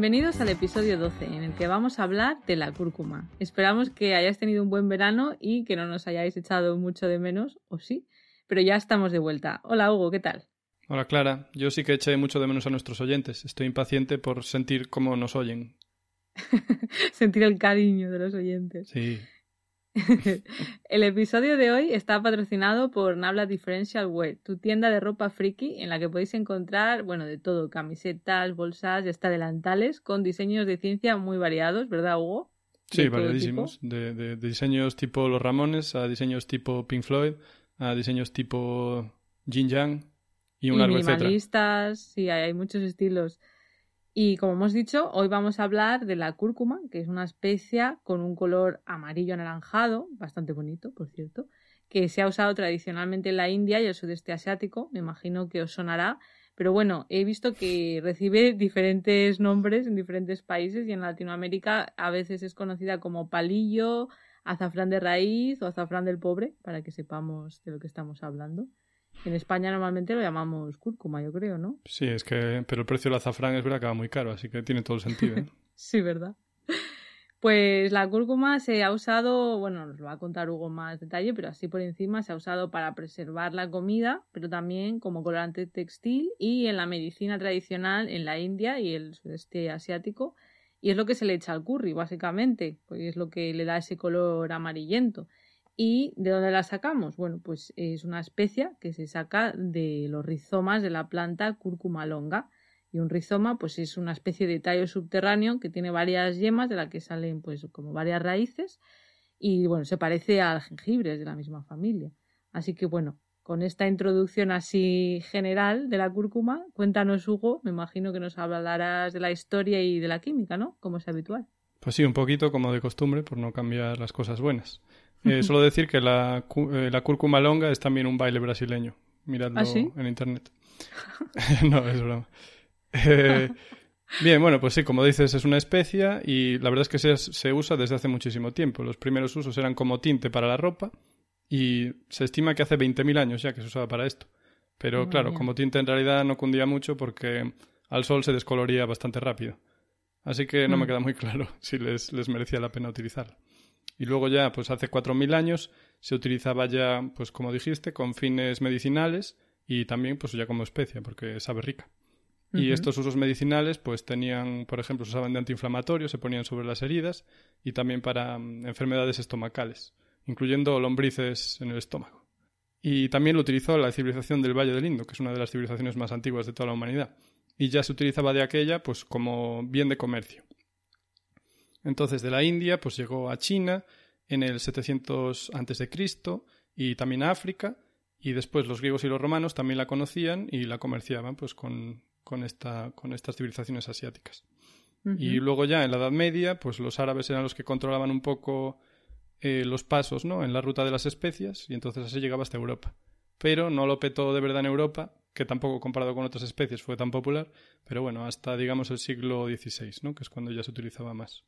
Bienvenidos al episodio 12, en el que vamos a hablar de la cúrcuma. Esperamos que hayáis tenido un buen verano y que no nos hayáis echado mucho de menos, o sí, pero ya estamos de vuelta. Hola Hugo, ¿qué tal? Hola Clara, yo sí que eché mucho de menos a nuestros oyentes. Estoy impaciente por sentir cómo nos oyen. sentir el cariño de los oyentes. Sí. El episodio de hoy está patrocinado por Nabla Differential Wear, tu tienda de ropa friki en la que podéis encontrar, bueno, de todo, camisetas, bolsas y hasta delantales con diseños de ciencia muy variados, ¿verdad, Hugo? Sí, variadísimos. De, diseños tipo Los Ramones a diseños tipo Pink Floyd a diseños tipo Jin Yang y un largo minimalistas, sí, hay muchos estilos. Y como hemos dicho, hoy vamos a hablar de la cúrcuma, que es una especia con un color amarillo anaranjado, bastante bonito, por cierto, que se ha usado tradicionalmente en la India y el sudeste asiático. Me imagino que os sonará. Pero bueno, he visto que recibe diferentes nombres en diferentes países y en Latinoamérica a veces es conocida como palillo, azafrán de raíz o azafrán del pobre, para que sepamos de lo que estamos hablando. En España normalmente lo llamamos cúrcuma, yo creo, ¿no? Sí, es que, pero el precio del azafrán es verdad que va muy caro, así que tiene todo el sentido. ¿eh? sí, verdad. Pues la cúrcuma se ha usado, bueno, nos lo va a contar Hugo más detalle, pero así por encima se ha usado para preservar la comida, pero también como colorante textil y en la medicina tradicional en la India y el sudeste asiático. Y es lo que se le echa al curry, básicamente, pues es lo que le da ese color amarillento. ¿Y de dónde la sacamos? Bueno, pues es una especia que se saca de los rizomas de la planta cúrcuma longa. Y un rizoma, pues es una especie de tallo subterráneo que tiene varias yemas de la que salen, pues, como varias raíces. Y bueno, se parece al jengibre, es de la misma familia. Así que bueno, con esta introducción así general de la cúrcuma, cuéntanos, Hugo, me imagino que nos hablarás de la historia y de la química, ¿no? Como es habitual. Pues sí, un poquito como de costumbre, por no cambiar las cosas buenas. Eh, solo decir que la, eh, la cúrcuma longa es también un baile brasileño. Miradlo ¿Ah, en internet. no, es broma. Eh, bien, bueno, pues sí, como dices, es una especia y la verdad es que se, se, usa desde hace muchísimo tiempo. Los primeros usos eran como tinte para la ropa y se estima que hace 20.000 años ya que se usaba para esto. Pero claro, como tinte en realidad no cundía mucho porque al sol se descoloría bastante rápido. Así que no me mm. queda muy claro si les, les merecía la pena utilizarla. Y luego ya, pues hace 4.000 años, se utilizaba ya, pues como dijiste, con fines medicinales y también pues ya como especia, porque sabe rica. Y estos usos medicinales, pues tenían, por ejemplo, se usaban de antiinflamatorio, se ponían sobre las heridas y también para mm, enfermedades estomacales, incluyendo lombrices en el estómago. Y también lo utilizó la civilización del Valle del Indo, que es una de las civilizaciones más antiguas de toda la humanidad. Y ya se utilizaba de aquella, pues como bien de comercio. Entonces de la India pues llegó a China en el 700 a.C. y también a África y después los griegos y los romanos también la conocían y la comerciaban pues con, con, esta, con estas civilizaciones asiáticas. Y luego ya en la Edad Media pues los árabes eran los que controlaban un poco eh, los pasos ¿no? en la ruta de las especias y entonces así llegaba hasta Europa. Pero no lo petó de verdad en Europa, que tampoco comparado con otras especies fue tan popular, pero bueno, hasta digamos el siglo XVI, ¿no? que es cuando ya se utilizaba más.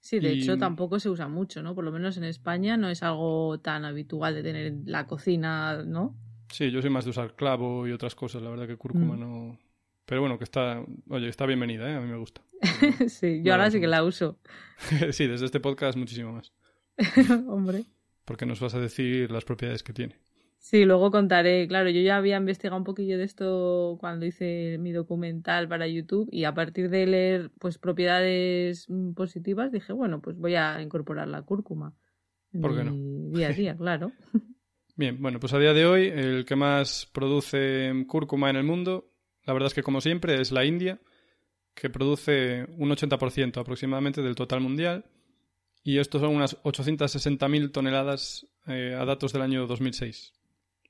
Sí, de hecho tampoco se usa mucho, ¿no? Por lo menos en España no es algo tan habitual de tener en la cocina, ¿no? Sí, yo soy más de usar clavo y otras cosas, la verdad que cúrcuma mm. no... Pero bueno, que está, oye, está bienvenida, ¿eh? A mí me gusta. sí, yo ahora sí que la uso. sí, desde este podcast muchísimo más. Hombre. Porque nos vas a decir las propiedades que tiene. Sí, luego contaré. Claro, yo ya había investigado un poquillo de esto cuando hice mi documental para YouTube y a partir de leer pues propiedades mm, positivas dije, bueno, pues voy a incorporar la cúrcuma. ¿Por qué no? Día a día, claro. Bien, bueno, pues a día de hoy el que más produce cúrcuma en el mundo, la verdad es que como siempre es la India, que produce un 80% aproximadamente del total mundial, y estos son unas 860.000 toneladas eh, a datos del año 2006.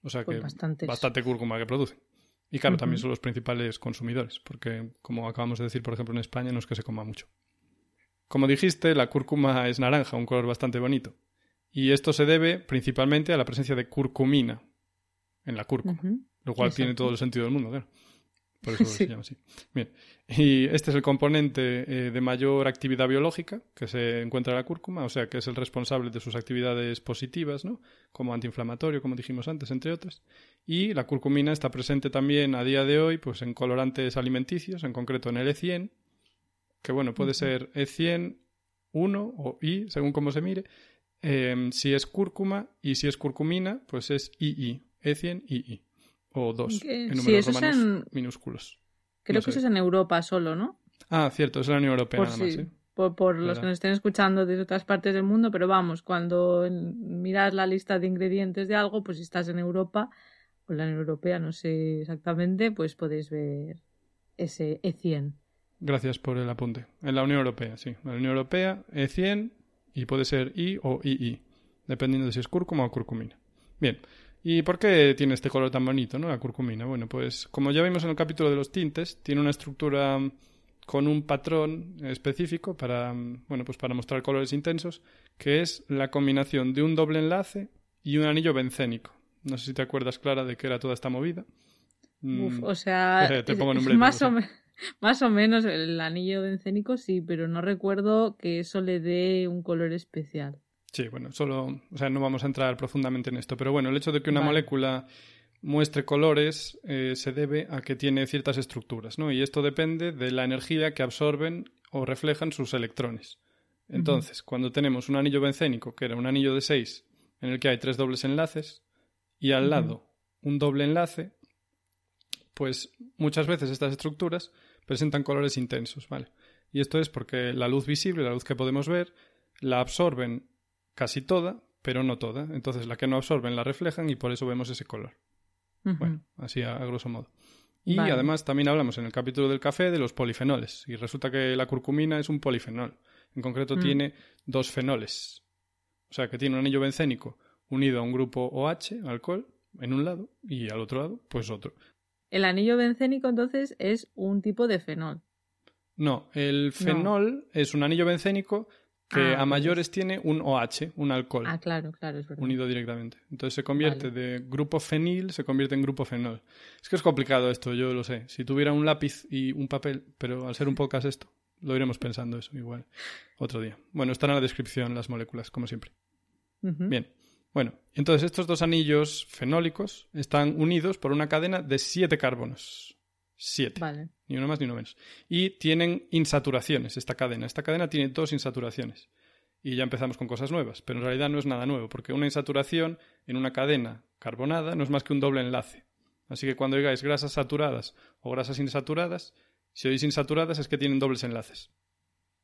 O sea Pues que bastantes. bastante cúrcuma que producen. Y claro, también son los principales consumidores, porque como acabamos de decir, por ejemplo, en España no es que se coma mucho. Como dijiste, la cúrcuma es naranja, un color bastante bonito. Y esto se debe principalmente a la presencia de curcumina en la cúrcuma, lo cual tiene todo el sentido del mundo, claro. Por eso Sí. se llama así. Bien. Y este es el componente eh, de mayor actividad biológica que se encuentra en la cúrcuma, o sea, que es el responsable de sus actividades positivas, ¿no? Como antiinflamatorio, como dijimos antes, entre otras. Y la curcumina está presente también a día de hoy pues en colorantes alimenticios, en concreto en el E100, que bueno, puede ser E100 1 o I, según cómo se mire. Eh, si es cúrcuma y si es curcumina, pues es II, E100 II. O 2, Que- en sí, números es en- minúsculos. Creo No que sé. eso es en Europa solo, ¿no? Ah, cierto, es la Unión Europea por nada más, ¿sí? por, por los que nos estén escuchando desde otras partes del mundo, pero vamos, cuando en- miras la lista de ingredientes de algo, pues si estás en Europa o en la Unión Europea, no sé exactamente, pues podéis ver ese E E100. Gracias por el apunte. En la Unión Europea, sí. La Unión Europea, E100 y puede ser I o II, dependiendo de si es cúrcuma o curcumina. Bien. ¿Y por qué tiene este color tan bonito, no? La curcumina. Bueno, pues como ya vimos en el capítulo de los tintes, tiene una estructura mm, con un patrón específico para, mm, bueno, pues para mostrar colores intensos, que es la combinación de un doble enlace y un anillo bencénico. No sé si te acuerdas, Clara, de qué era toda esta movida. Uf, Mm, o sea, Te pongo nombre, más, o más o menos el anillo bencénico sí, pero no recuerdo que eso le dé un color especial. Sí, bueno, solo, o sea, no vamos a entrar profundamente en esto, pero bueno, el hecho de que una Vale. molécula muestre colores eh, se debe a que tiene ciertas estructuras, ¿no? Y esto depende de la energía que absorben o reflejan sus electrones. Entonces, cuando tenemos un anillo bencénico, que era un anillo de 6, en el que hay tres dobles enlaces, y al lado un doble enlace, pues muchas veces estas estructuras presentan colores intensos, ¿vale? Y esto es porque la luz visible, la luz que podemos ver, la absorben casi toda, pero no toda. Entonces la que no absorben la reflejan y por eso vemos ese color. Bueno, así a, a grosso modo. Y Vale. además también hablamos en el capítulo del café de los polifenoles. Y resulta que la curcumina es un polifenol. En concreto Mm. tiene dos fenoles. O sea que tiene un anillo bencénico unido a un grupo OH, alcohol, en un lado, y al otro lado, pues otro. El anillo bencénico entonces es un tipo de fenol. No, el fenol es un anillo bencénico que Ah, a pues. mayores tiene un OH, un alcohol. Ah, claro, claro, es verdad. unido directamente. Entonces se convierte Vale. de grupo fenil, se convierte en grupo fenol. Es que es complicado esto, yo lo sé. Si tuviera un lápiz y un papel, pero al ser un podcast esto, lo iremos pensando eso igual otro día. Bueno, están en la descripción las moléculas, como siempre. Bien. Bueno, entonces estos dos anillos fenólicos están unidos por una cadena de siete carbonos. Siete. Vale. Ni uno más ni uno menos. Y tienen insaturaciones esta cadena. Esta cadena tiene dos insaturaciones. Y ya empezamos con cosas nuevas. Pero en realidad no es nada nuevo, porque una insaturación en una cadena carbonada no es más que un doble enlace. Así que cuando digáis grasas saturadas o grasas insaturadas, si oís insaturadas es que tienen dobles enlaces.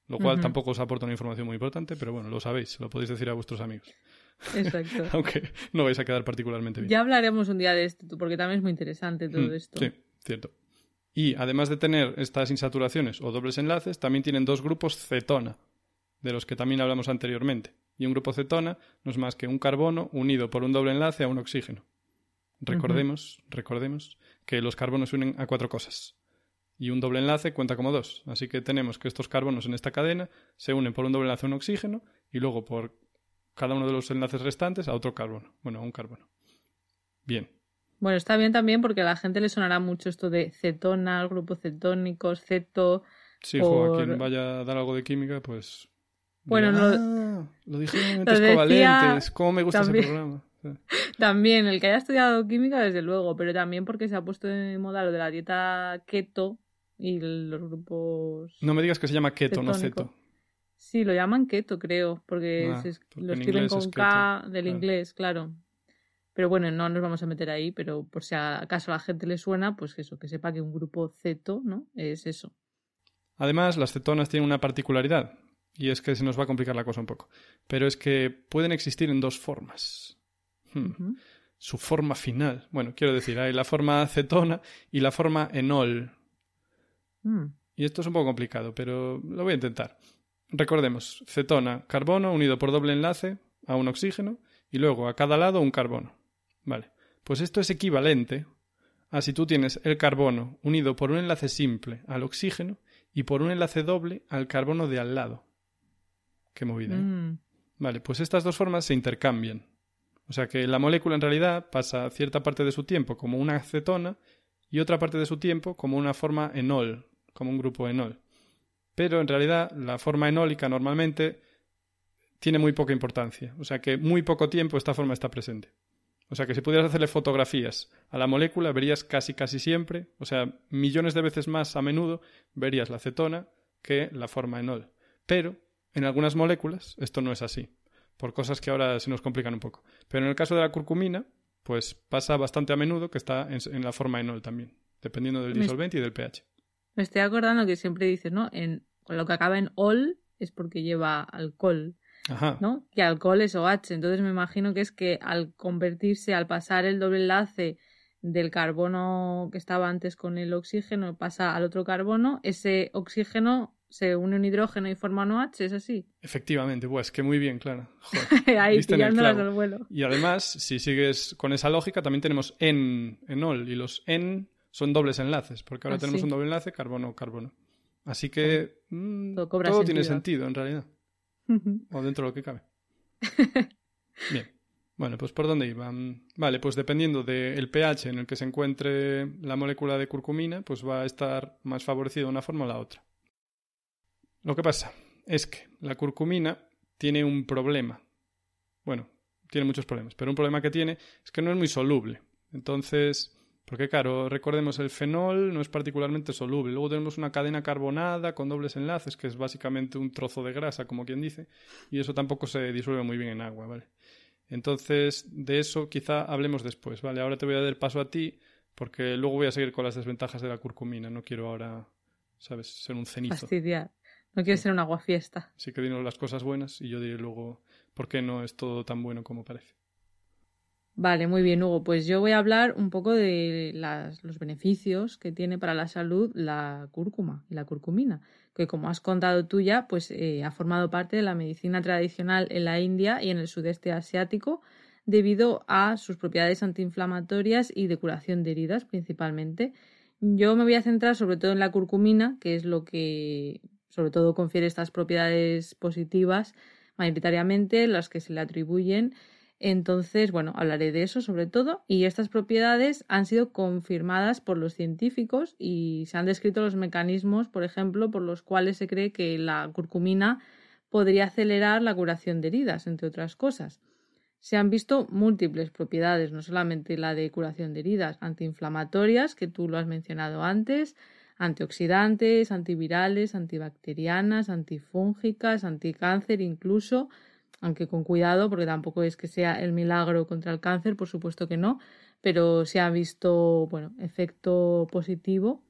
Lo cual tampoco os aporta una información muy importante, pero bueno, lo sabéis, lo podéis decir a vuestros amigos. Exacto. Aunque no vais a quedar particularmente bien. ya hablaremos un día de esto, porque también es muy interesante todo Mm, esto. Sí, cierto. Y además de tener estas insaturaciones o dobles enlaces, también tienen dos grupos cetona, de los que también hablamos anteriormente. Y un grupo cetona no es más que un carbono unido por un doble enlace a un oxígeno. Recordemos, recordemos que los carbonos se unen a cuatro cosas. Y un doble enlace cuenta como dos. Así que tenemos que estos carbonos en esta cadena se unen por un doble enlace a un oxígeno y luego por cada uno de los enlaces restantes a otro carbono. Bueno, a un carbono. Bien. Bueno, está bien también porque a la gente le sonará mucho esto de cetona, grupos cetónicos, ceto. Sí, por- jo, a quien vaya a dar algo de química, pues. Bueno, dirá, no- "Ah, lo dijeron en mentes lo decía covalentes. ¿Cómo me gusta también. ese programa? También, el que haya estudiado química, desde luego, pero también porque se ha puesto de moda lo de la dieta keto y los grupos. No me digas que se llama keto, no ceto. Sí, lo llaman keto, creo, porque Ah, se es- porque lo en escriben es con K del claro. inglés, claro. Pero bueno, no nos vamos a meter ahí, pero por si acaso a la gente le suena, pues eso, que sepa que un grupo ceto, ¿no? Es eso. Además, las cetonas tienen una particularidad. Y es que se nos va a complicar la cosa un poco. Pero es que pueden existir en dos formas. Hmm. Su forma final. Bueno, quiero decir, hay la forma acetona y la forma enol. Mm. Y esto es un poco complicado, pero lo voy a intentar. Recordemos, cetona, carbono unido por doble enlace a un oxígeno y luego a cada lado un carbono. Vale, pues esto es equivalente a si tú tienes el carbono unido por un enlace simple al oxígeno y por un enlace doble al carbono de al lado. Qué movida. ¿eh? Mm. Vale, pues estas dos formas se intercambian. O sea que la molécula en realidad pasa cierta parte de su tiempo como una acetona y otra parte de su tiempo como una forma enol, como un grupo enol. Pero en realidad la forma enólica normalmente tiene muy poca importancia. O sea que muy poco tiempo esta forma está presente. O sea que si pudieras hacerle fotografías a la molécula, verías casi casi siempre, o sea, millones de veces más a menudo, verías la acetona que la forma enol. Pero en algunas moléculas esto no es así por cosas que ahora se nos complican un poco. Pero en el caso de la curcumina, pues pasa bastante a menudo que está en, en la forma enol también, dependiendo del Me- disolvente y del pH. Me estoy acordando que siempre dices, ¿no? En con lo que acaba en ol es porque lleva alcohol, Ajá. ¿no? Que alcohol es OH. Entonces me imagino que es que al convertirse, al pasar el doble enlace del carbono que estaba antes con el oxígeno, pasa al otro carbono, ese oxígeno se une a un hidrógeno y forma un OH, ¿es así? Efectivamente, pues que muy bien, claro. Joder, Ahí pillándolas al vuelo. Y además, si sigues con esa lógica, también tenemos en, enol, y los en son dobles enlaces, porque ahora Ah, tenemos sí. un doble enlace carbono-carbono. Así que mm, Todo tiene sentido en realidad, o dentro de lo que cabe. Bien. Bueno, pues ¿por dónde iba? Mm, Vale, pues dependiendo del pH en el que se encuentre la molécula de curcumina, pues va a estar más favorecida una forma o la otra. Lo que pasa es que la curcumina tiene un problema. Bueno, tiene muchos problemas, pero un problema que tiene es que no es muy soluble. Entonces, porque claro, recordemos, el fenol no es particularmente soluble. Luego tenemos una cadena carbonada con dobles enlaces, que es básicamente un trozo de grasa, como quien dice, y eso tampoco se disuelve muy bien en agua, ¿vale? Entonces, de eso quizá hablemos después, ¿vale? Ahora te voy a dar el paso a ti, porque luego voy a seguir con las desventajas de la curcumina. No quiero ahora, ¿sabes?, ser un cenizo. Fastidiar. No quiere ser un aguafiesta. Así que dinos las cosas buenas y yo diré luego por qué no es todo tan bueno como parece. Vale, muy bien, Hugo. Pues yo voy a hablar un poco de las- los beneficios que tiene para la salud la cúrcuma y la curcumina, que como has contado tú ya, pues eh, ha formado parte de la medicina tradicional en la India y en el sudeste asiático debido a sus propiedades antiinflamatorias y de curación de heridas principalmente. Yo me voy a centrar sobre todo en la curcumina, que es lo que sobre todo confiere estas propiedades positivas mayoritariamente, las que se le atribuyen entonces, bueno, hablaré de eso sobre todo y estas propiedades han sido confirmadas por los científicos y se han descrito los mecanismos, por ejemplo, por los cuales se cree que la curcumina podría acelerar la curación de heridas, entre otras cosas. Se han visto múltiples propiedades, no solamente la de curación de heridas, antiinflamatorias, que tú lo has mencionado antes, antioxidantes, antivirales, antibacterianas, antifúngicas, anticáncer incluso, aunque con cuidado, porque tampoco es que sea el milagro contra el cáncer, por supuesto que no, pero se ha visto, bueno, efecto positivo.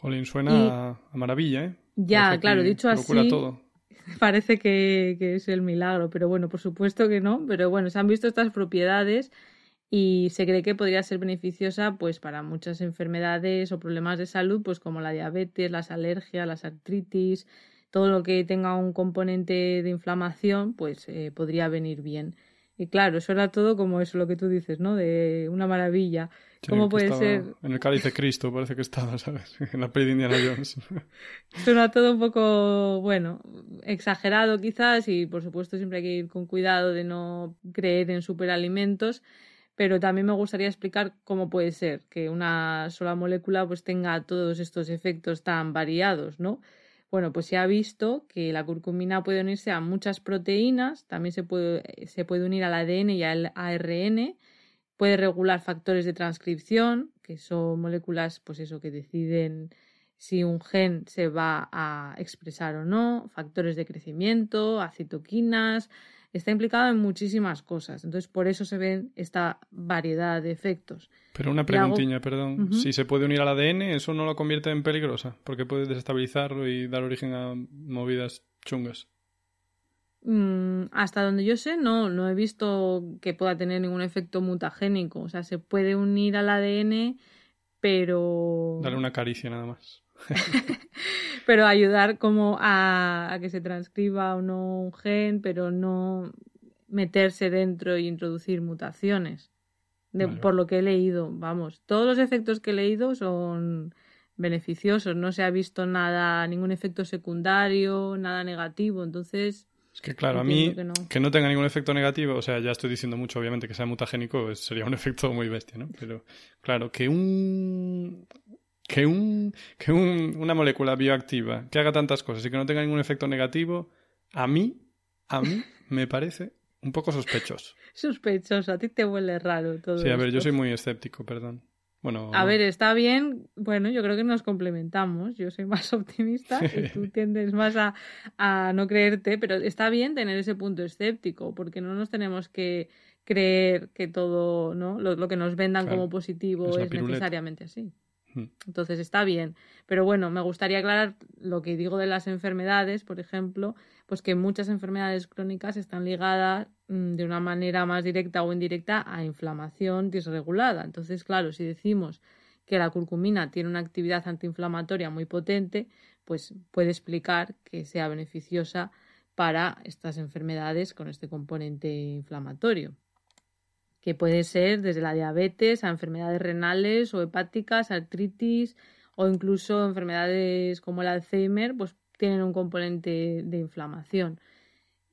Jolín, suena Y- a, maravilla, ¿eh? Ya, Parece claro, dicho así, todo. parece que, que es el milagro, pero bueno, por supuesto que no, pero bueno, se han visto estas propiedades y se cree que podría ser beneficiosa pues para muchas enfermedades o problemas de salud, pues como la diabetes, las alergias, las artritis, todo lo que tenga un componente de inflamación, pues eh, podría venir bien. Y claro, eso era todo como eso lo que tú dices, ¿no? De una maravilla. Sí, ¿Cómo puede ser? En el cáliz de Cristo parece que estaba, ¿sabes? En la peli de Indiana Jones. Suena todo un poco, bueno, exagerado quizás y por supuesto siempre hay que ir con cuidado de no creer en superalimentos, pero también me gustaría explicar cómo puede ser que una sola molécula pues tenga todos estos efectos tan variados, ¿no? Bueno, pues se ha visto que la curcumina puede unirse a muchas proteínas, también se puede, se puede unir al ADN y al ARN, puede regular factores de transcripción, que son moléculas, pues eso, que deciden si un gen se va a expresar o no, factores de crecimiento, acitoquinas, está implicado en muchísimas cosas. Entonces, por eso se ven esta variedad de efectos. Pero una hago- preguntilla, perdón. Si se puede unir al ADN, ¿eso no lo convierte en peligrosa? Porque puede desestabilizarlo y dar origen a movidas chungas. Mm, hasta donde yo sé, no, no he visto que pueda tener ningún efecto mutagénico. O sea, se puede unir al ADN, pero. Darle una caricia nada más. pero ayudar como a, que se transcriba o no un gen, pero no meterse dentro y introducir mutaciones. Por lo que he leído, vamos, todos los efectos que he leído son beneficiosos, no se ha visto nada, ningún efecto secundario, nada negativo, entonces es que claro, a mí que no. tenga ningún efecto negativo, o sea, ya estoy diciendo mucho, obviamente, que sea mutagénico sería un efecto muy bestia, ¿no? Pero claro, que un que un que un, una molécula bioactiva que haga tantas cosas y que no tenga ningún efecto negativo, a mí a mí me parece un poco sospechoso. Sospechoso, a ti te huele raro todo. Sí, a ver, yo soy muy escéptico, perdón. Bueno, a ver, está bien. Bueno, yo creo que nos complementamos. Yo soy más optimista y tú tiendes más a, no creerte, pero está bien tener ese punto escéptico, porque no nos tenemos que creer que todo, ¿no? Lo, que nos vendan como positivo es, necesariamente así. Entonces está bien. Pero bueno, me gustaría aclarar lo que digo de las enfermedades, por ejemplo, pues que muchas enfermedades crónicas están ligadas mm, de una manera más directa o indirecta a inflamación disregulada. Entonces, claro, si decimos que la curcumina tiene una actividad antiinflamatoria muy potente, pues puede explicar que sea beneficiosa para estas enfermedades con este componente inflamatorio, que puede ser desde la diabetes a enfermedades renales o hepáticas, artritis o incluso enfermedades como el Alzheimer, pues tienen un componente de inflamación.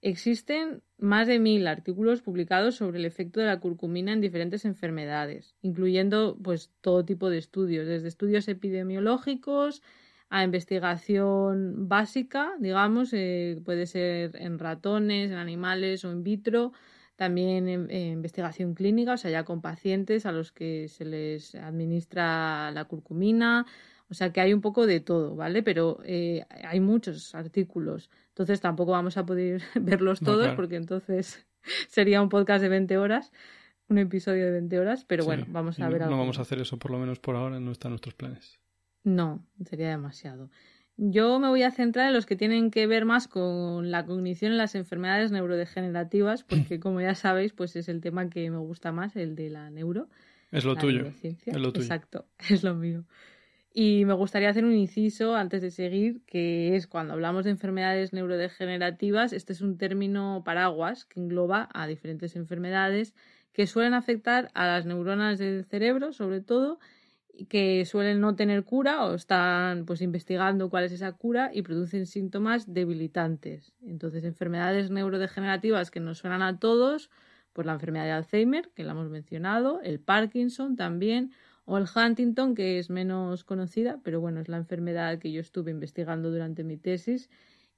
Existen más de mil artículos publicados sobre el efecto de la curcumina en diferentes enfermedades, incluyendo pues todo tipo de estudios, desde estudios epidemiológicos a investigación básica, digamos, eh, puede ser en ratones, en animales o in vitro, también en, investigación clínica, o sea, ya con pacientes a los que se les administra la curcumina, o sea que hay un poco de todo, ¿vale? Pero eh, hay muchos artículos. Entonces tampoco vamos a poder verlos todos porque entonces sería un podcast de 20 horas, un episodio de 20 horas, pero bueno, vamos a ver algo. No vamos a hacer eso por lo menos por ahora, no están nuestros planes. No, sería demasiado. Yo me voy a centrar en los que tienen que ver más con la cognición en las enfermedades neurodegenerativas, porque como ya sabéis, pues es el tema que me gusta más, el de la neuro. Es lo tuyo. Es lo tuyo. Exacto, es lo mío. Y me gustaría hacer un inciso antes de seguir, que es cuando hablamos de enfermedades neurodegenerativas, este es un término paraguas que engloba a diferentes enfermedades que suelen afectar a las neuronas del cerebro, sobre todo, que suelen no tener cura o están pues investigando cuál es esa cura y producen síntomas debilitantes. Entonces, enfermedades neurodegenerativas que nos suenan a todos, pues la enfermedad de Alzheimer, que la hemos mencionado, el Parkinson también, o el Huntington, que es menos conocida, pero bueno, es la enfermedad que yo estuve investigando durante mi tesis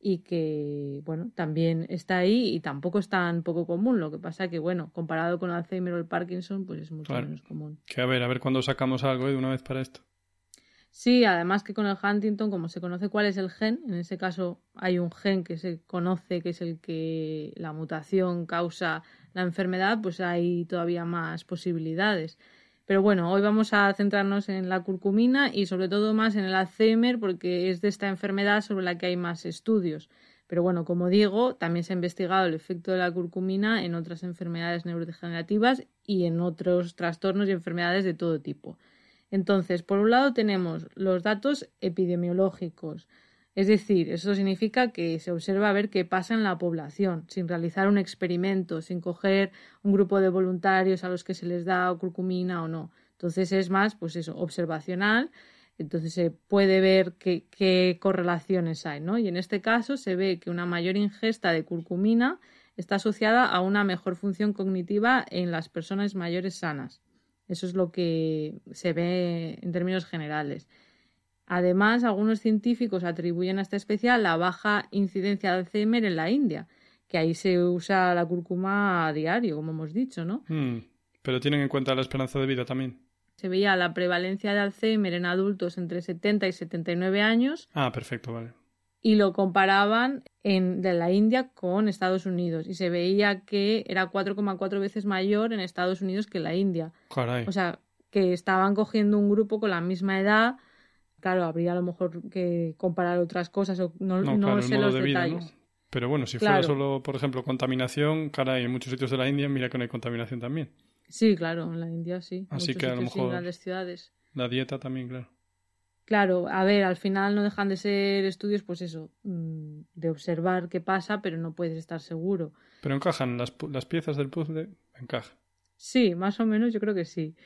y que, bueno, también está ahí y tampoco es tan poco común. Lo que pasa que, bueno, comparado con Alzheimer o el Parkinson, pues es mucho menos común. Que a ver, a ver cuándo sacamos algo de una vez para esto. Sí, además que con el Huntington, como se conoce cuál es el gen, en ese caso hay un gen que se conoce que es el que la mutación causa la enfermedad, pues hay todavía más posibilidades. Pero bueno, hoy vamos a centrarnos en la curcumina y sobre todo más en el Alzheimer porque es de esta enfermedad sobre la que hay más estudios. Pero bueno, como digo, también se ha investigado el efecto de la curcumina en otras enfermedades neurodegenerativas y en otros trastornos y enfermedades de todo tipo. Entonces, por un lado tenemos los datos epidemiológicos, es decir, eso significa que se observa a ver qué pasa en la población, sin realizar un experimento, sin coger un grupo de voluntarios a los que se les da curcumina o no. Entonces es más, pues eso, observacional. Entonces se puede ver qué, qué correlaciones hay, ¿no? Y en este caso se ve que una mayor ingesta de curcumina está asociada a una mejor función cognitiva en las personas mayores sanas. Eso es lo que se ve en términos generales. Además, algunos científicos atribuyen a esta especie la baja incidencia de Alzheimer en la India, que ahí se usa la cúrcuma a diario, como hemos dicho, ¿no? Hmm, pero tienen en cuenta la esperanza de vida también. Se veía la prevalencia de Alzheimer en adultos entre 70 y 79 años. Ah, perfecto, vale. Y lo comparaban en, de la India con Estados Unidos. Y se veía que era 4,4 veces mayor en Estados Unidos que en la India. Caray. O sea, que estaban cogiendo un grupo con la misma edad claro, habría a lo mejor que comparar otras cosas o no, sé los detalles. Pero bueno, si fuera solo, por ejemplo, contaminación, caray, en muchos sitios de la India, mira que no hay contaminación también. Sí, claro, en la India sí. Así que a lo mejor. grandes ciudades. La dieta también, claro. Claro, a ver, al final no dejan de ser estudios, pues eso, mm, de observar qué pasa, pero no puedes estar seguro. Pero encajan las, las piezas del puzzle, encaja. Sí, más o menos yo creo que sí.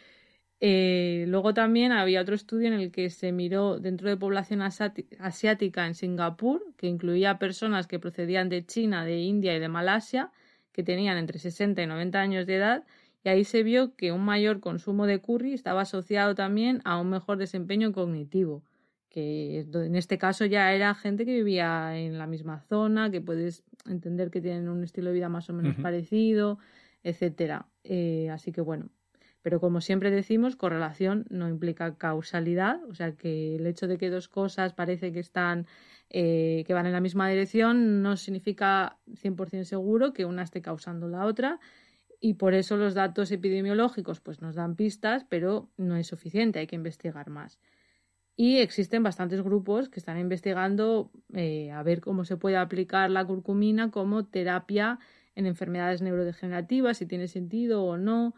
Eh, luego también había otro estudio en el que se miró dentro de población asiática en Singapur, que incluía personas que procedían de China, de India y de Malasia, que tenían entre 60 y 90 años de edad, y ahí se vio que un mayor consumo de curry estaba asociado también a un mejor desempeño cognitivo, que en este caso ya era gente que vivía en la misma zona, que puedes entender que tienen un estilo de vida más o menos parecido, etcétera. Eh, así que bueno, pero como siempre decimos, correlación no implica causalidad, o sea que el hecho de que dos cosas parece que están eh, que van en la misma dirección no significa 100% seguro que una esté causando la otra. Y por eso los datos epidemiológicos pues nos dan pistas, pero no es suficiente, hay que investigar más. Y existen bastantes grupos que están investigando eh, a ver cómo se puede aplicar la curcumina como terapia en enfermedades neurodegenerativas, si tiene sentido o no,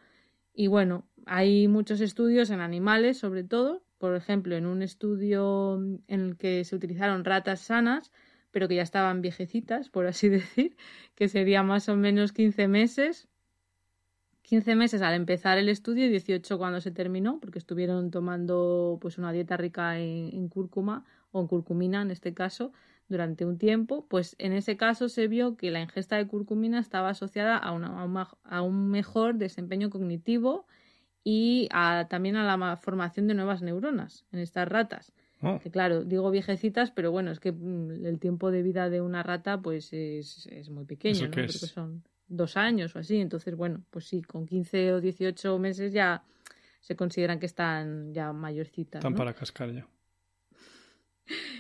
y bueno, hay muchos estudios en animales, sobre todo, por ejemplo, en un estudio en el que se utilizaron ratas sanas, pero que ya estaban viejecitas, por así decir, que sería más o menos 15 meses. 15 meses al empezar el estudio y 18 cuando se terminó, porque estuvieron tomando pues una dieta rica en, en cúrcuma o en curcumina en este caso, durante un tiempo, pues en ese caso se vio que la ingesta de curcumina estaba asociada a, a, un mejor desempeño cognitivo y también a la formación de nuevas neuronas en estas ratas. Oh. Que claro, digo viejecitas, pero bueno, es que mm, el tiempo de vida de una rata pues es, muy pequeño, ¿no? Creo que son dos años o así. Entonces, bueno, pues sí, con 15 o 18 meses ya se consideran que están ya mayorcitas. Están para cascar ya.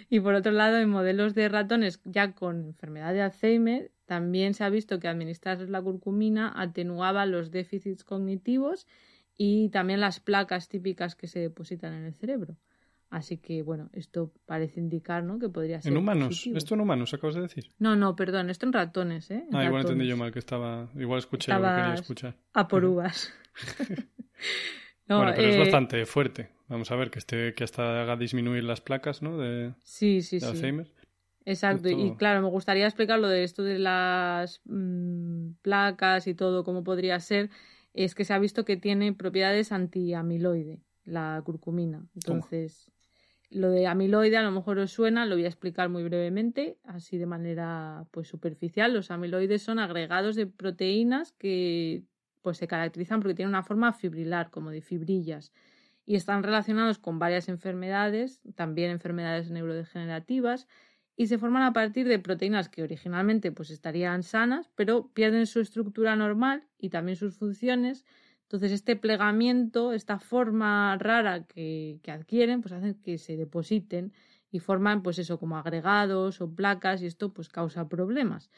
Y por otro lado, en modelos de ratones ya con enfermedad de Alzheimer, también se ha visto que administrar la curcumina atenuaba los déficits cognitivos y también las placas típicas que se depositan en el cerebro. Así que, bueno, esto parece indicar, ¿no? Que podría ser. ¿En humanos? ¿Esto en humanos acabas de decir? No, no, perdón, esto en ratones, ¿eh? ah, igual entendí yo mal, que estaba. Igual escuché lo que quería escuchar. A por uvas. bueno, pero es eh, bastante fuerte. Vamos a ver que esté que hasta haga disminuir las placas, ¿no? De, sí, sí, Alzheimer. Exacto, y claro, me gustaría explicar lo de esto de las mm, placas y todo, cómo podría ser. Es que se ha visto que tiene propiedades antiamiloide, la curcumina. Entonces, lo de amiloide a lo mejor os suena, lo voy a explicar muy brevemente, así de manera pues superficial. Los amiloides son agregados de proteínas que pues se caracterizan porque tienen una forma fibrilar, como de fibrillas y están relacionados con varias enfermedades, también enfermedades neurodegenerativas, y se forman a partir de proteínas que originalmente pues estarían sanas, pero pierden su estructura normal y también sus funciones. Entonces, este plegamiento, esta forma rara que, adquieren, pues hacen que se depositen y forman, pues eso, como agregados o placas, y esto pues causa problemas.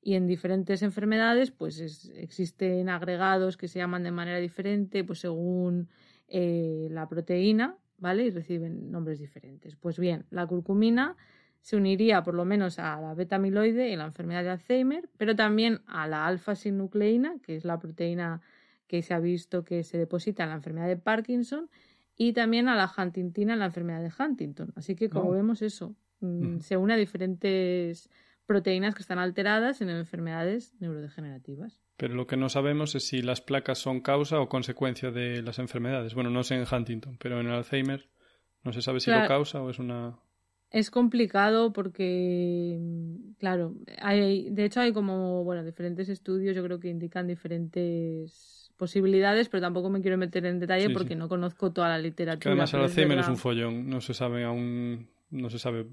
Y en diferentes enfermedades, pues existen agregados que se llaman de manera diferente, pues según eh, la proteína, ¿vale? Y reciben nombres diferentes. Pues bien, la curcumina se uniría por lo menos a la beta-amiloide en la enfermedad de Alzheimer, pero también a la alfa-sinucleína, que es la proteína que se ha visto que se deposita en la enfermedad de Parkinson, y también a la huntingtina en la enfermedad de Huntington. Así que, como oh. vemos, eso mm, se une a diferentes proteínas que están alteradas en enfermedades neurodegenerativas. Pero lo que no sabemos es si las placas son causa o consecuencia de las enfermedades. Bueno, no sé en Huntington, pero en Alzheimer no se sabe si lo causa o es una... Es complicado porque, claro, hay, de hecho hay como, bueno, diferentes estudios, yo creo que indican diferentes posibilidades, pero tampoco me quiero meter en detalle porque no conozco toda la literatura. Que además el Alzheimer es, un follón, no se sabe aún, no se sabe,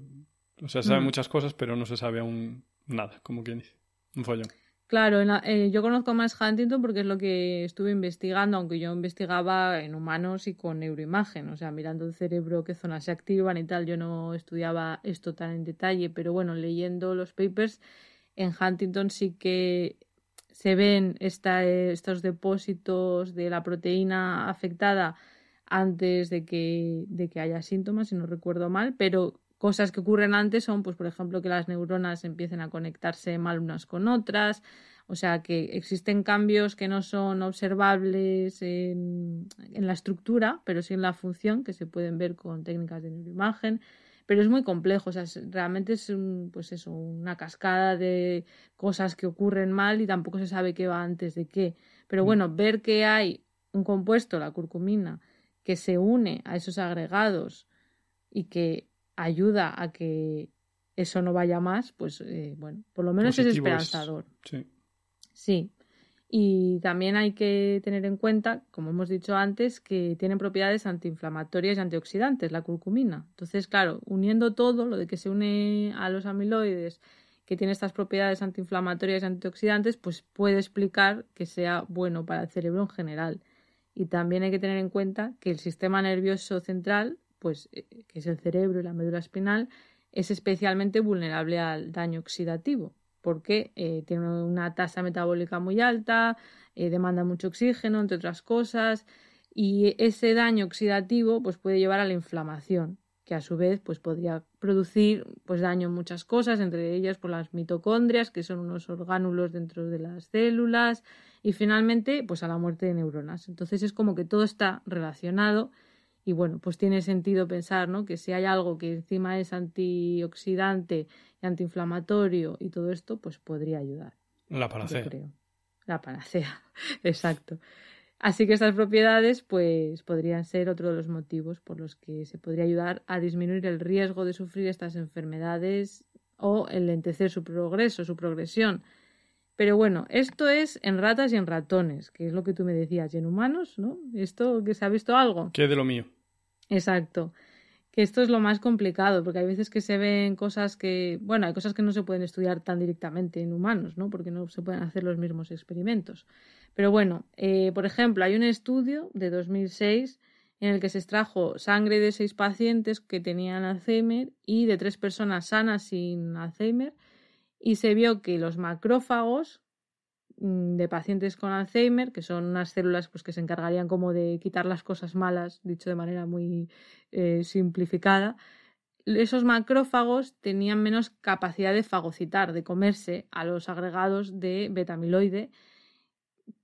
o sea, se sabe mm. muchas cosas, pero no se sabe aún nada, como quien dice, un follón. Claro, eh, yo conozco más Huntington porque es lo que estuve investigando, aunque yo investigaba en humanos y con neuroimagen, o sea, mirando el cerebro, qué zonas se activan y tal. Yo no estudiaba esto tan en detalle, pero bueno, leyendo los papers, en Huntington sí que se ven estos depósitos de la proteína afectada antes de que, de que haya síntomas, si no recuerdo mal, pero cosas que ocurren antes son, pues, por ejemplo, que las neuronas empiecen a conectarse mal unas con otras, o sea que existen cambios que no son observables en, la estructura, pero sí en la función, que se pueden ver con técnicas de neuroimagen. Pero es muy complejo, o sea, realmente es pues eso, una cascada de cosas que ocurren mal y tampoco se sabe qué va antes de qué. Pero mm. bueno, ver que hay un compuesto, la curcumina, que se une a esos agregados y que ayuda a que eso no vaya más, pues eh, bueno, por lo menos es esperanzador. Sí. Sí. Y también hay que tener en cuenta, como hemos dicho antes, que tienen propiedades antiinflamatorias y antioxidantes, la curcumina. Entonces, claro, uniendo todo, lo de que se une a los amiloides, que tiene estas propiedades antiinflamatorias y antioxidantes, pues puede explicar que sea bueno para el cerebro en general. Y también hay que tener en cuenta que el sistema nervioso central, pues eh, que es el cerebro y la médula espinal, es especialmente vulnerable al daño oxidativo porque eh, tiene una tasa metabólica muy alta, eh, demanda mucho oxígeno, entre otras cosas, y ese daño oxidativo pues, puede llevar a la inflamación, que a su vez pues, podría producir pues, daño en muchas cosas, entre ellas por las mitocondrias, que son unos orgánulos dentro de las células, y finalmente pues, a la muerte de neuronas. Entonces es como que todo está relacionado y bueno, pues tiene sentido pensar, ¿no? Que si hay algo que encima es antioxidante y antiinflamatorio y todo esto, pues podría ayudar. La panacea. creo. La panacea, exacto. Así que estas propiedades, pues, podrían ser otro de los motivos por los que se podría ayudar a disminuir el riesgo de sufrir estas enfermedades o enlentecer su progreso, su progresión. Pero bueno, esto es en ratas y en ratones, que es lo que tú me decías, y en humanos, ¿no? ¿Esto que se ha visto algo? ¿Qué de lo mío? Exacto. Que esto es lo más complicado, porque hay veces que se ven cosas que, bueno, hay cosas que no se pueden estudiar tan directamente en humanos, ¿no? Porque no se pueden hacer los mismos experimentos. Pero bueno, eh, por ejemplo, hay un estudio de 2006 en el que se extrajo sangre de seis pacientes que tenían Alzheimer y de tres personas sanas sin Alzheimer y se vio que los macrófagos mm, de pacientes con Alzheimer, que son unas células pues, que se encargarían como de quitar las cosas malas, dicho de manera muy eh, simplificada, esos macrófagos tenían menos capacidad de fagocitar, de comerse a los agregados de betamiloide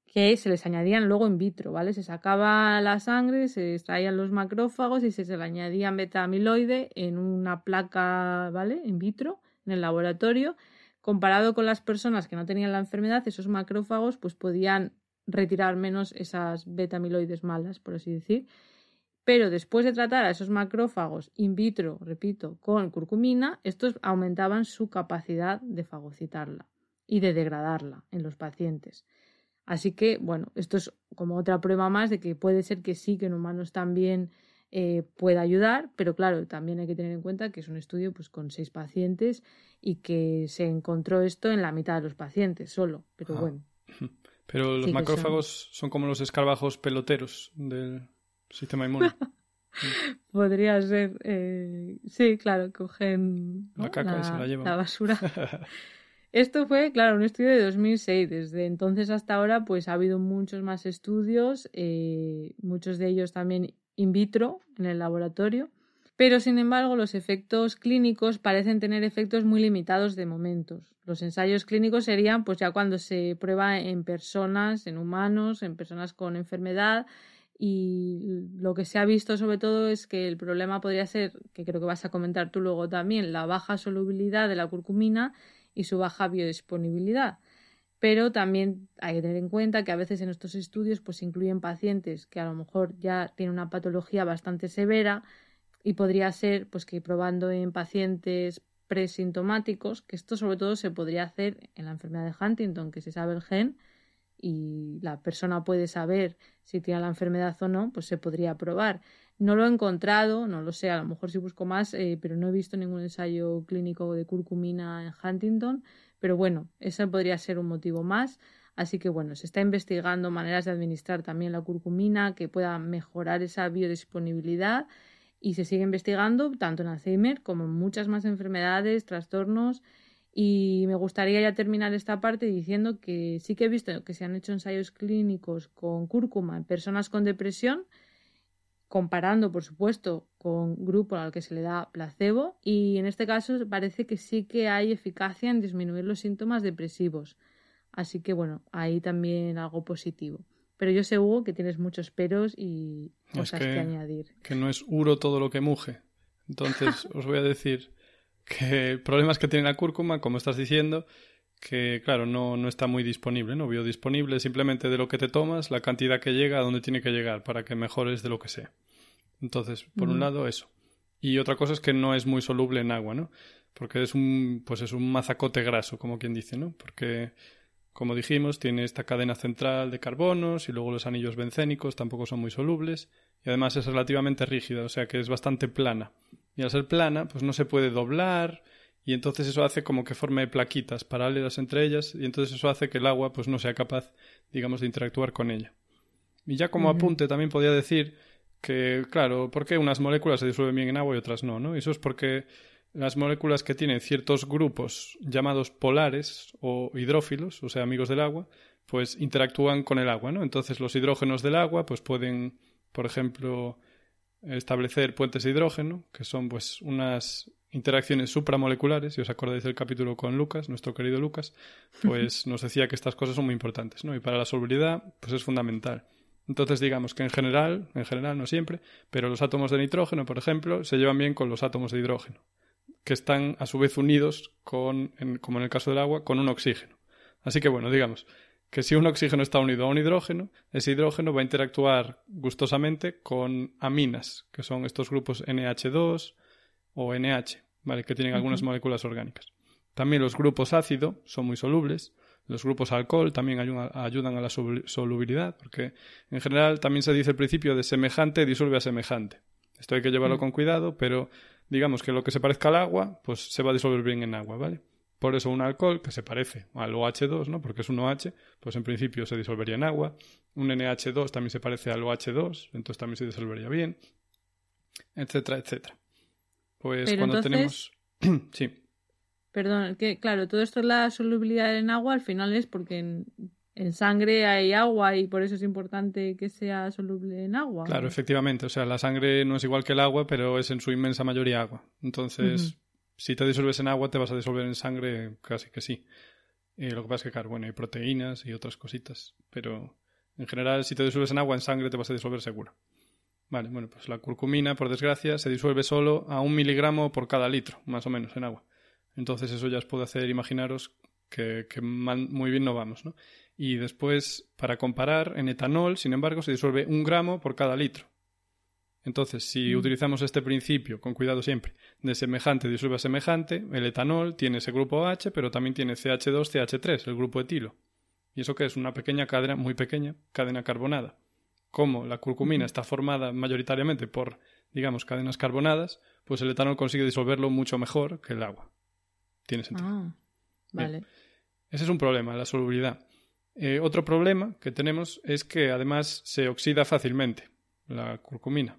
que se les añadían luego in vitro, ¿vale? Se sacaba la sangre, se extraían los macrófagos y se, se le añadían betamiloide en una placa, ¿vale? In vitro, en el laboratorio comparado con las personas que no tenían la enfermedad, esos macrófagos pues podían retirar menos esas beta-amiloides malas, por así decir. Pero después de tratar a esos macrófagos in vitro, repito, con curcumina, estos aumentaban su capacidad de fagocitarla y de degradarla en los pacientes. Así que, bueno, esto es como otra prueba más de que puede ser que sí, que en humanos también eh, pueda ayudar, pero claro, también hay que tener en cuenta que es un estudio pues, con seis pacientes y que se encontró esto en la mitad de los pacientes solo, pero ah. bueno. Pero los macrófagos son... como los escarabajos peloteros del sistema inmune. Podría ser, eh, sí, claro, cogen la caca y se la llevan. La basura. Esto fue, claro, un estudio de 2006. Desde entonces hasta ahora, pues ha habido muchos más estudios, eh, muchos de ellos también in vitro en el laboratorio, pero sin embargo los efectos clínicos parecen tener efectos muy limitados de momentos. Los ensayos clínicos serían pues ya cuando se prueba en personas, en humanos, en personas con enfermedad y lo que se ha visto sobre todo es que el problema podría ser, que creo que vas a comentar tú luego también, la baja solubilidad de la curcumina y su baja biodisponibilidad pero también hay que tener en cuenta que a veces en estos estudios pues incluyen pacientes que a lo mejor ya tienen una patología bastante severa y podría ser pues que probando en pacientes presintomáticos, que esto sobre todo se podría hacer en la enfermedad de Huntington, que se sabe el gen y la persona puede saber si tiene la enfermedad o no, pues se podría probar. No lo he encontrado, no lo sé, a lo mejor si busco más, eh, pero no he visto ningún ensayo clínico de curcumina en Huntington, pero bueno, ese podría ser un motivo más. Así que bueno, se está investigando maneras de administrar también la curcumina que pueda mejorar esa biodisponibilidad y se sigue investigando tanto en Alzheimer como en muchas más enfermedades, trastornos. Y me gustaría ya terminar esta parte diciendo que sí que he visto que se han hecho ensayos clínicos con cúrcuma en personas con depresión comparando, por supuesto, con grupo al que se le da placebo y en este caso parece que sí que hay eficacia en disminuir los síntomas depresivos. Así que bueno, ahí también algo positivo. Pero yo sé, Hugo, que tienes muchos peros y cosas que, añadir. Que no es uro todo lo que muge. Entonces os voy a decir que el problema es que tiene la cúrcuma, como estás diciendo, que claro, no, no está muy disponible, ¿no? Biodisponible simplemente de lo que te tomas, la cantidad que llega a donde tiene que llegar para que mejores de lo que sea. Entonces, por un lado, eso. Y otra cosa es que no es muy soluble en agua, ¿no? Porque es un, pues es un mazacote graso, como quien dice, ¿no? Porque, como dijimos, tiene esta cadena central de carbonos y luego los anillos bencénicos tampoco son muy solubles y además es relativamente rígida, o sea que es bastante plana. Y al ser plana, pues no se puede doblar, y entonces eso hace como que forme plaquitas paralelas entre ellas y entonces eso hace que el agua pues no sea capaz, digamos, de interactuar con ella. Y ya como apunte también podía decir que, claro, ¿por qué unas moléculas se disuelven bien en agua y otras no? ¿no? Y eso es porque las moléculas que tienen ciertos grupos llamados polares o hidrófilos, o sea, amigos del agua, pues interactúan con el agua, ¿no? Entonces los hidrógenos del agua pues pueden, por ejemplo, establecer puentes de hidrógeno, que son pues unas interacciones supramoleculares, si os acordáis del capítulo con Lucas, nuestro querido Lucas, pues nos decía que estas cosas son muy importantes, ¿no? Y para la solubilidad, pues es fundamental. Entonces, digamos que en general, en general no siempre, pero los átomos de nitrógeno, por ejemplo, se llevan bien con los átomos de hidrógeno, que están a su vez unidos con, como en el caso del agua, con un oxígeno. Así que bueno, digamos que si un oxígeno está unido a un hidrógeno, ese hidrógeno va a interactuar gustosamente con aminas, que son estos grupos NH2, o NH, ¿vale? que tienen algunas moléculas orgánicas. También los grupos ácido son muy solubles. Los grupos alcohol también ayudan a la solubilidad, porque en general también se dice el principio de semejante disuelve a semejante. Esto hay que llevarlo mm. con cuidado, pero digamos que lo que se parezca al agua, pues se va a disolver bien en agua, ¿vale? Por eso un alcohol que se parece al OH2, ¿no? Porque es un OH, pues en principio se disolvería en agua. Un NH2 también se parece al OH2, entonces también se disolvería bien, etcétera, etcétera. Pues cuando tenemos. sí. Perdón, que claro, todo esto es la solubilidad en agua, al final es porque en, sangre hay agua y por eso es importante que sea soluble en agua. Claro, efectivamente. O sea, la sangre no es igual que el agua, pero es en su inmensa mayoría agua. Entonces, si te disuelves en agua, te vas a disolver en sangre casi que sí. Y lo que pasa es que, claro, bueno, hay proteínas y otras cositas, pero en general, si te disuelves en agua, en sangre te vas a disolver seguro. Vale, bueno, pues la curcumina, por desgracia, se disuelve solo a un miligramo por cada litro, más o menos, en agua. Entonces eso ya os puedo hacer imaginaros que, muy bien no vamos, ¿no? Y después, para comparar, en etanol, sin embargo, se disuelve un gramo por cada litro. Entonces, si mm. utilizamos este principio, con cuidado siempre, de semejante disuelve a semejante, el etanol tiene ese grupo H, pero también tiene CH2, CH3, el grupo etilo. ¿Y eso que es? Una pequeña cadena, muy pequeña, cadena carbonada como la curcumina está formada mayoritariamente por, digamos, cadenas carbonadas, pues el etanol consigue disolverlo mucho mejor que el agua. Tiene sentido. Ah, vale. Ese es un problema, la solubilidad. Eh, otro problema que tenemos es que además se oxida fácilmente la curcumina.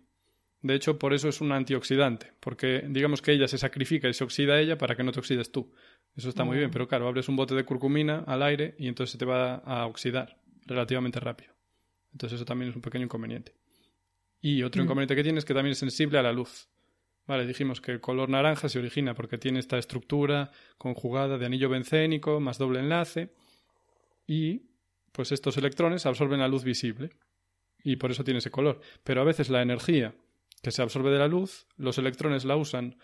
De hecho, por eso es un antioxidante, porque digamos que ella se sacrifica y se oxida ella para que no te oxides tú. Eso está muy bien, ah. pero claro, abres un bote de curcumina al aire y entonces se te va a oxidar relativamente rápido. Entonces eso también es un pequeño inconveniente. Y otro mm. inconveniente que tiene es que también es sensible a la luz. Vale, dijimos que el color naranja se origina porque tiene esta estructura conjugada de anillo bencénico más doble enlace y pues estos electrones absorben la luz visible y por eso tiene ese color. Pero a veces la energía que se absorbe de la luz, los electrones la usan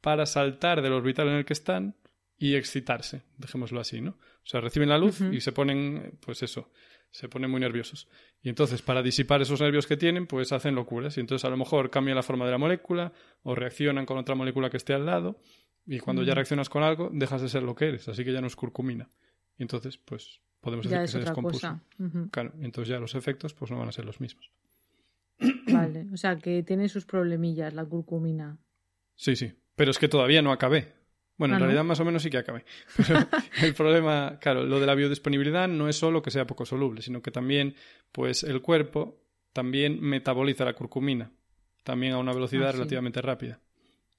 para saltar del orbital en el que están y excitarse, dejémoslo así, ¿no? O sea, reciben la luz y se ponen, pues eso, se ponen muy nerviosos. Y entonces, para disipar esos nervios que tienen, pues hacen locuras. Y entonces, a lo mejor cambian la forma de la molécula o reaccionan con otra molécula que esté al lado. Y cuando ya mm. reaccionas con algo, dejas de ser lo que eres. Así que ya no es curcumina. Y entonces, pues podemos decir que se descompuso. Claro, y entonces ya los efectos pues no van a ser los mismos. Vale, o sea que tiene sus problemillas la curcumina. Sí, sí. Pero es que todavía no acabé. Bueno, en realidad más o menos sí que acabé. Pero el problema, claro, lo de la biodisponibilidad no es solo que sea poco soluble, sino que también, pues, el cuerpo también metaboliza la curcumina, también a una velocidad ah, relativamente rápida.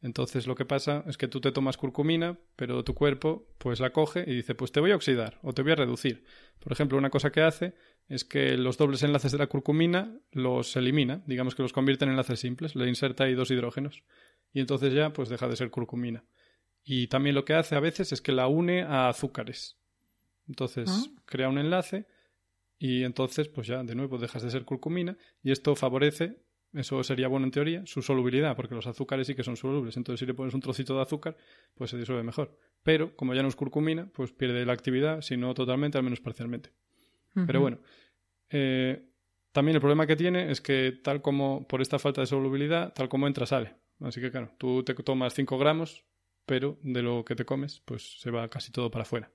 Entonces lo que pasa es que tú te tomas curcumina, pero tu cuerpo pues la coge y dice, pues te voy a oxidar o te voy a reducir. Por ejemplo, una cosa que hace es que los dobles enlaces de la curcumina los elimina, digamos que los convierte en enlaces simples, le inserta ahí dos hidrógenos y entonces ya pues deja de ser curcumina. Y también lo que hace a veces es que la une a azúcares. Entonces Ah. crea un enlace y entonces pues ya de nuevo dejas de ser curcumina y esto favorece, eso sería bueno en teoría, su solubilidad, porque los azúcares sí que son solubles. Entonces si le pones un trocito de azúcar, pues se disuelve mejor. Pero como ya no es curcumina, pues pierde la actividad, si no totalmente, al menos parcialmente. Pero bueno, eh, también el problema que tiene es que tal como por esta falta de solubilidad, tal como entra, sale. Así que claro, tú te tomas 5 gramos, pero de lo que te comes, pues se va casi todo para afuera,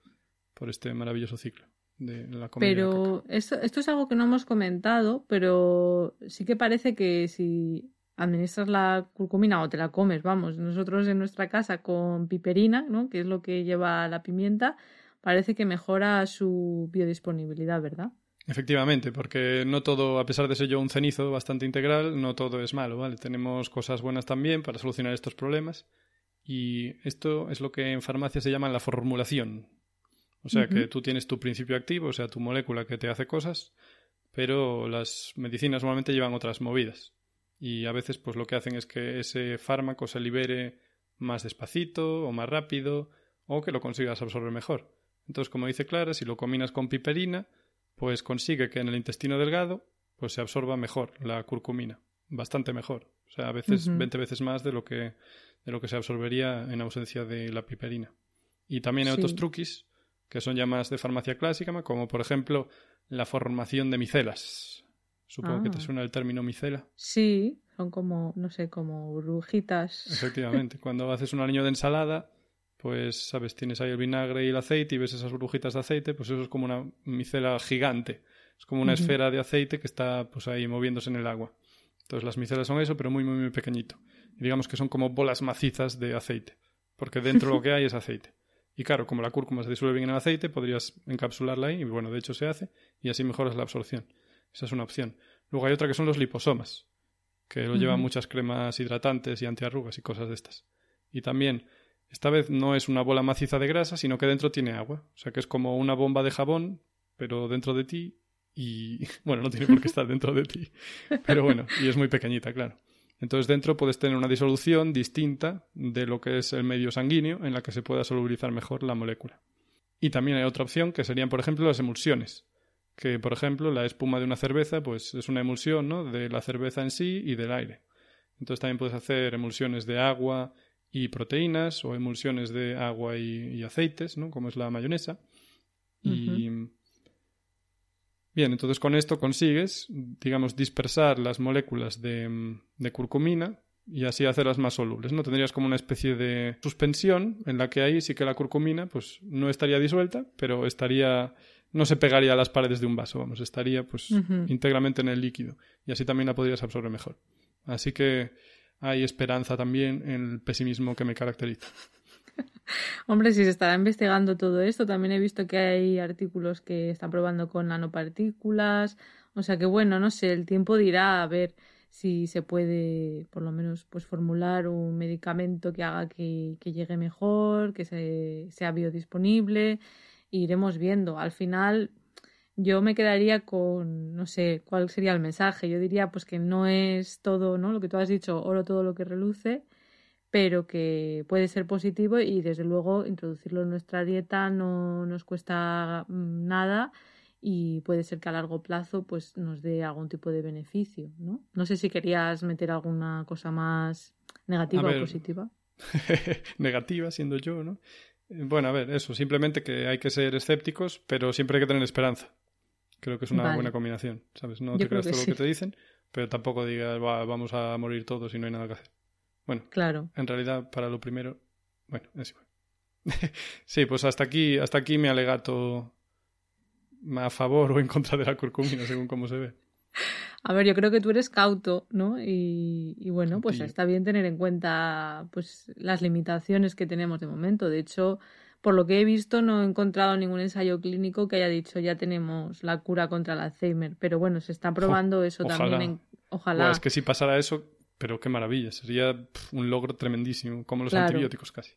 por este maravilloso ciclo de la comida. Pero esto, esto es algo que no hemos comentado, pero sí que parece que si administras la curcumina o te la comes, vamos, nosotros en nuestra casa con piperina, ¿no? que es lo que lleva la pimienta, parece que mejora su biodisponibilidad, ¿verdad? Efectivamente, porque no todo, a pesar de ser yo un cenizo bastante integral, no todo es malo, ¿vale? Tenemos cosas buenas también para solucionar estos problemas. Y esto es lo que en farmacia se llama la formulación. O sea, que tú tienes tu principio activo, o sea, tu molécula que te hace cosas, pero las medicinas normalmente llevan otras movidas. Y a veces, pues lo que hacen es que ese fármaco se libere más despacito o más rápido, o que lo consigas absorber mejor. Entonces, como dice Clara, si lo combinas con piperina, pues consigue que en el intestino delgado pues se absorba mejor la curcumina, bastante mejor, o sea, a veces Ujú. 20 veces más de lo que de lo que se absorbería en ausencia de la piperina. Y también hay otros truquis que son ya más de farmacia clásica, como por ejemplo la formación de micelas. Supongo que te Ah. suena el término micela. Sí, son como, no sé, como burbujitas. Efectivamente, cuando haces un aliño de ensalada, pues, sabes, tienes ahí el vinagre y el aceite y ves esas burbujitas de aceite, pues eso es como una micela gigante. Es como una esfera de aceite que está pues ahí moviéndose en el agua. Entonces las micelas son eso, pero muy, muy, muy pequeñito. Y digamos que son como bolas macizas de aceite, porque dentro lo que hay es aceite. Y claro, como la cúrcuma se disuelve bien en el aceite, podrías encapsularla ahí, y bueno, de hecho se hace, y así mejoras la absorción. Esa es una opción. Luego hay otra que son los liposomas, que lo llevan muchas cremas hidratantes y antiarrugas y cosas de estas. Y también, esta vez no es una bola maciza de grasa, sino que dentro tiene agua. O sea que es como una bomba de jabón, pero dentro de ti. Y bueno, no tiene por qué estar dentro de ti. Pero bueno, y es muy pequeñita, claro. Entonces dentro puedes tener una disolución distinta de lo que es el medio sanguíneo en la que se pueda solubilizar mejor la molécula. Y también hay otra opción que serían, por ejemplo, las emulsiones. Que, por ejemplo, la espuma de una cerveza, pues es una emulsión, ¿no? De la cerveza en sí y del aire. Entonces también puedes hacer emulsiones de agua y proteínas o emulsiones de agua y, aceites, ¿no? Como es la mayonesa. Y bien, entonces con esto consigues, digamos, dispersar las moléculas de, de curcumina y así hacerlas más solubles, ¿no? Tendrías como una especie de suspensión en la que ahí sí que la curcumina pues no estaría disuelta, pero estaría no se pegaría a las paredes de un vaso, vamos, estaría pues íntegramente en el líquido y así también la podrías absorber mejor. Así que hay esperanza también en el pesimismo que me caracteriza. Hombre, si se estará investigando todo esto, también he visto que hay artículos que están probando con nanopartículas. O sea que bueno, no sé, el tiempo dirá a ver si se puede, por lo menos, pues formular un medicamento que haga que, llegue mejor, que se, sea biodisponible. Iremos viendo. Al final, yo me quedaría con, no sé, cuál sería el mensaje. Yo diría pues que no es todo, ¿no? Lo que tú has dicho, oro todo lo que reluce pero que puede ser positivo y desde luego introducirlo en nuestra dieta no nos cuesta mm, nada y puede ser que a largo plazo pues nos dé algún tipo de beneficio, ¿no? No sé si querías meter alguna cosa más negativa ver. o positiva. Negativa, siendo yo, ¿no? Eh, Bueno, a ver, eso, simplemente que hay que ser escépticos, pero siempre hay que tener esperanza. Creo que es una Vale. buena combinación, ¿sabes? No Yo te creas todo sí. lo que te dicen, pero tampoco digas, "Va, vamos a morir todos y no hay nada que hacer. Bueno, Claro. en realidad, para lo primero, bueno, es igual. sí, pues hasta aquí, hasta aquí mi alegato a favor o en contra de la curcumina, según cómo se ve. A ver, yo creo que tú eres cauto, ¿no? Y, y bueno, pues está bien tener en cuenta pues las limitaciones que tenemos de momento. De hecho, por lo que he visto, no he encontrado ningún ensayo clínico que haya dicho ya tenemos la cura contra el Alzheimer. Pero bueno, se está probando eso ojalá. también en. Ojalá. Buah, es que si pasara eso, pero qué maravilla, sería un logro tremendísimo, como los antibióticos casi.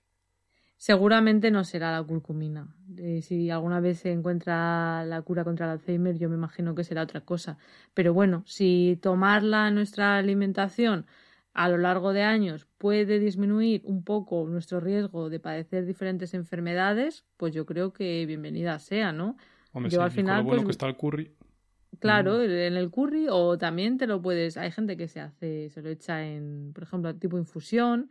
Seguramente no será la curcumina. Eh, si alguna vez se encuentra la cura contra el Alzheimer, yo me imagino que será otra cosa. Pero bueno, si tomarla en nuestra alimentación a lo largo de años puede disminuir un poco nuestro riesgo de padecer diferentes enfermedades, pues yo creo que bienvenida sea, ¿no? yo al final, bueno pues, que está el curry. Claro, mm. en el curry o también te lo puedes, hay gente que se hace, se lo echa en, por ejemplo, tipo infusión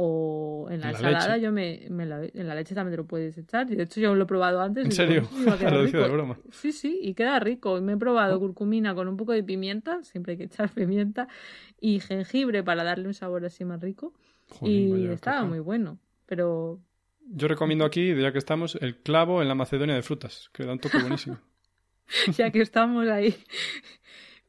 o en la, ensalada, yo me, en la leche también te lo puedes echar. De hecho, yo lo he probado antes. ¿En serio? lo de broma. Sí, sí, y queda rico. Me he probado oh. curcumina con un poco de pimienta, siempre hay que echar pimienta, y jengibre para darle un sabor así más rico. y estaba muy bueno. Pero. Yo recomiendo aquí, ya que estamos, el clavo en la Macedonia de frutas, que da un toque buenísimo. ya que estamos ahí.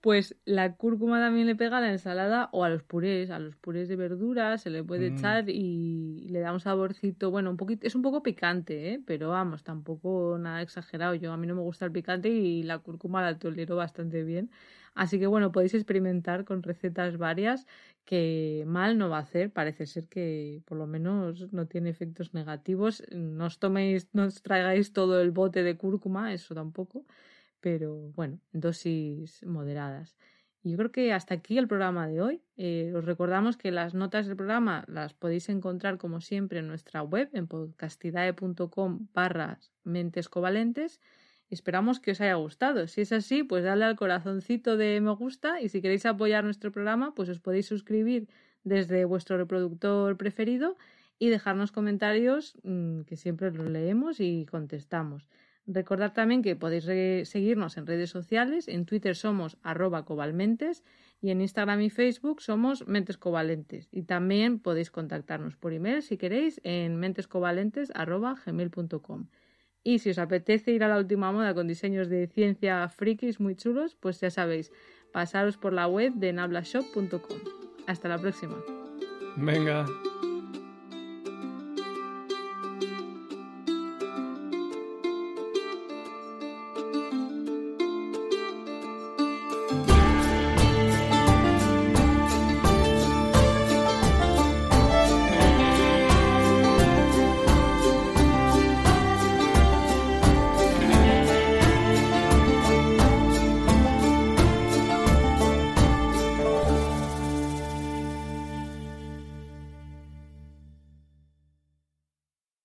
Pues la cúrcuma también le pega a la ensalada o a los purés, a los purés de verduras se le puede mm. echar y le da un saborcito, bueno, un poquito, es un poco picante, ¿eh? pero vamos, tampoco nada exagerado. Yo a mí no me gusta el picante y la cúrcuma la tolero bastante bien. Así que bueno, podéis experimentar con recetas varias que mal no va a hacer. Parece ser que por lo menos no tiene efectos negativos. No os toméis, no os traigáis todo el bote de cúrcuma, eso tampoco pero bueno, dosis moderadas. Yo creo que hasta aquí el programa de hoy. Eh, os recordamos que las notas del programa las podéis encontrar como siempre en nuestra web en podcastidae.com barra mentes covalentes. Esperamos que os haya gustado. Si es así, pues dale al corazoncito de me gusta y si queréis apoyar nuestro programa, pues os podéis suscribir desde vuestro reproductor preferido y dejarnos comentarios mm, que siempre los leemos y contestamos. Recordad también que podéis seguirnos en redes sociales. En Twitter somos arroba cobalmentes y en Instagram y Facebook somos mentes covalentes. Y también podéis contactarnos por email si queréis en mentescovalentes.gmail.com. Y si os apetece ir a la última moda con diseños de ciencia frikis muy chulos, pues ya sabéis, pasaros por la web de nablashop.com. Hasta la próxima. Venga.